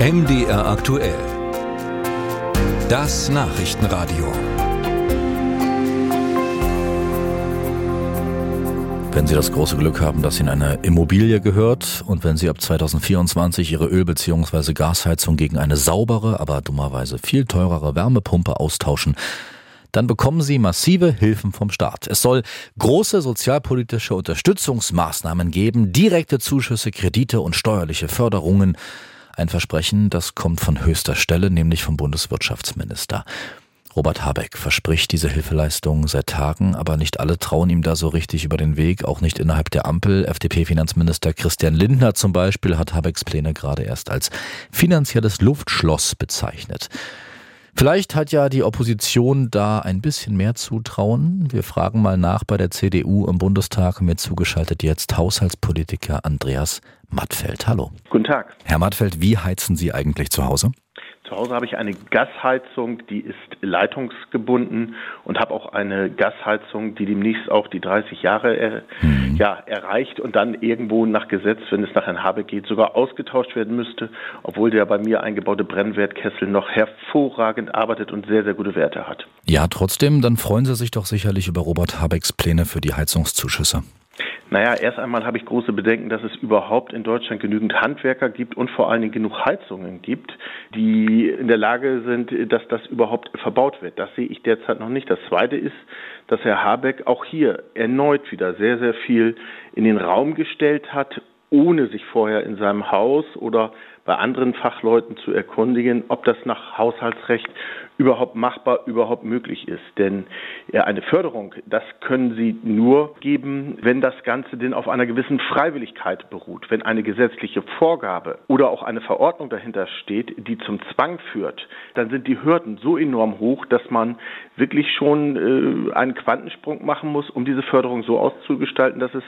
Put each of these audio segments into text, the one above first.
MDR aktuell. Das Nachrichtenradio. Wenn Sie das große Glück haben, dass Ihnen eine Immobilie gehört und wenn Sie ab 2024 Ihre Öl- bzw. Gasheizung gegen eine saubere, aber dummerweise viel teurere Wärmepumpe austauschen, dann bekommen Sie massive Hilfen vom Staat. Es soll große sozialpolitische Unterstützungsmaßnahmen geben, direkte Zuschüsse, Kredite und steuerliche Förderungen. Ein Versprechen, das kommt von höchster Stelle, nämlich vom Bundeswirtschaftsminister. Robert Habeck verspricht diese Hilfeleistung seit Tagen, aber nicht alle trauen ihm da so richtig über den Weg, auch nicht innerhalb der Ampel. FDP-Finanzminister Christian Lindner zum Beispiel hat Habecks Pläne gerade erst als finanzielles Luftschloss bezeichnet. Vielleicht hat ja die Opposition da ein bisschen mehr Zutrauen. Wir fragen mal nach bei der CDU im Bundestag. Mir zugeschaltet jetzt Haushaltspolitiker Andreas Mattfeld. Hallo. Guten Tag. Herr Mattfeld, wie heizen Sie eigentlich zu Hause? Zu Hause habe ich eine Gasheizung, die ist leitungsgebunden und habe auch eine Gasheizung, die demnächst auch die 30 Jahre er, mhm. ja, erreicht und dann irgendwo nach Gesetz, wenn es nach Herrn Habe geht, sogar ausgetauscht werden müsste, obwohl der bei mir eingebaute Brennwertkessel noch hervorragend arbeitet und sehr, sehr gute Werte hat. Ja, trotzdem, dann freuen Sie sich doch sicherlich über Robert Habecks Pläne für die Heizungszuschüsse. Naja, erst einmal habe ich große Bedenken, dass es überhaupt in Deutschland genügend Handwerker gibt und vor allen Dingen genug Heizungen gibt, die in der Lage sind, dass das überhaupt verbaut wird. Das sehe ich derzeit noch nicht. Das Zweite ist, dass Herr Habeck auch hier erneut wieder sehr, sehr viel in den Raum gestellt hat, ohne sich vorher in seinem Haus oder bei anderen Fachleuten zu erkundigen, ob das nach Haushaltsrecht überhaupt machbar, überhaupt möglich ist. Denn eine Förderung, das können Sie nur geben, wenn das Ganze denn auf einer gewissen Freiwilligkeit beruht. Wenn eine gesetzliche Vorgabe oder auch eine Verordnung dahinter steht, die zum Zwang führt, dann sind die Hürden so enorm hoch, dass man wirklich schon äh, einen Quantensprung machen muss, um diese Förderung so auszugestalten, dass es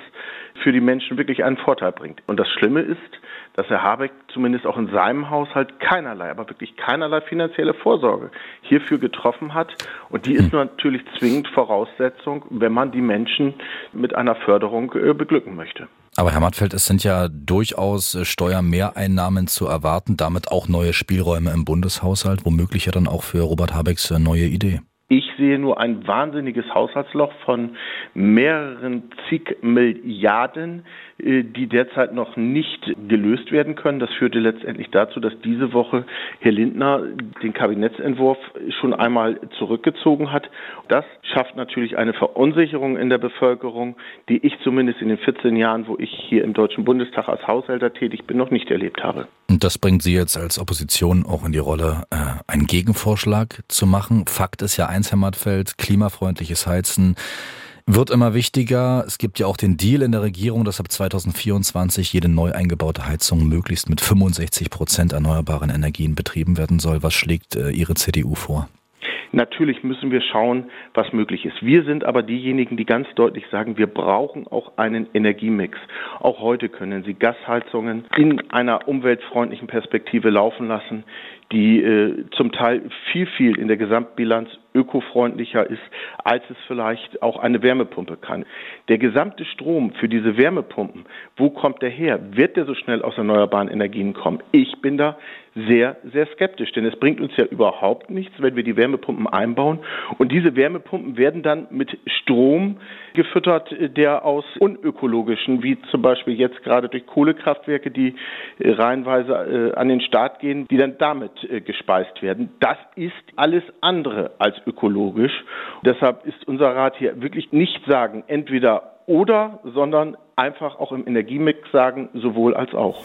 für die Menschen wirklich einen Vorteil bringt. Und das Schlimme ist, dass Herr Habeck zumindest auch in seinem Haushalt keinerlei, aber wirklich keinerlei finanzielle Vorsorge hierfür getroffen hat. Und die ist hm. natürlich zwingend Voraussetzung, wenn man die Menschen mit einer Förderung äh, beglücken möchte. Aber Herr Mattfeld, es sind ja durchaus äh, Steuermehreinnahmen zu erwarten, damit auch neue Spielräume im Bundeshaushalt, womöglich ja dann auch für Robert Habecks äh, neue Idee. Ich sehe nur ein wahnsinniges Haushaltsloch von mehreren zig Milliarden, die derzeit noch nicht gelöst werden können. Das führte letztendlich dazu, dass diese Woche Herr Lindner den Kabinettsentwurf schon einmal zurückgezogen hat. Das schafft natürlich eine Verunsicherung in der Bevölkerung, die ich zumindest in den 14 Jahren, wo ich hier im Deutschen Bundestag als Haushälter tätig bin, noch nicht erlebt habe. Und das bringt Sie jetzt als Opposition auch in die Rolle, äh, einen Gegenvorschlag zu machen. Fakt ist ja eins, Herr Mattfeld, klimafreundliches Heizen wird immer wichtiger. Es gibt ja auch den Deal in der Regierung, dass ab 2024 jede neu eingebaute Heizung möglichst mit 65 Prozent erneuerbaren Energien betrieben werden soll. Was schlägt äh, Ihre CDU vor? Natürlich müssen wir schauen, was möglich ist. Wir sind aber diejenigen, die ganz deutlich sagen, wir brauchen auch einen Energiemix. Auch heute können Sie Gasheizungen in einer umweltfreundlichen Perspektive laufen lassen, die äh, zum Teil viel, viel in der Gesamtbilanz ökofreundlicher ist, als es vielleicht auch eine Wärmepumpe kann. Der gesamte Strom für diese Wärmepumpen, wo kommt der her? Wird der so schnell aus erneuerbaren Energien kommen? Ich bin da sehr, sehr skeptisch, denn es bringt uns ja überhaupt nichts, wenn wir die Wärmepumpen einbauen und diese Wärmepumpen werden dann mit Strom gefüttert, der aus unökologischen, wie zum Beispiel jetzt gerade durch Kohlekraftwerke, die äh, reihenweise äh, an den Start gehen, die dann damit äh, gespeist werden. Das ist alles andere als ökologisch. Deshalb ist unser Rat hier wirklich nicht sagen, entweder oder, sondern einfach auch im Energiemix sagen, sowohl als auch.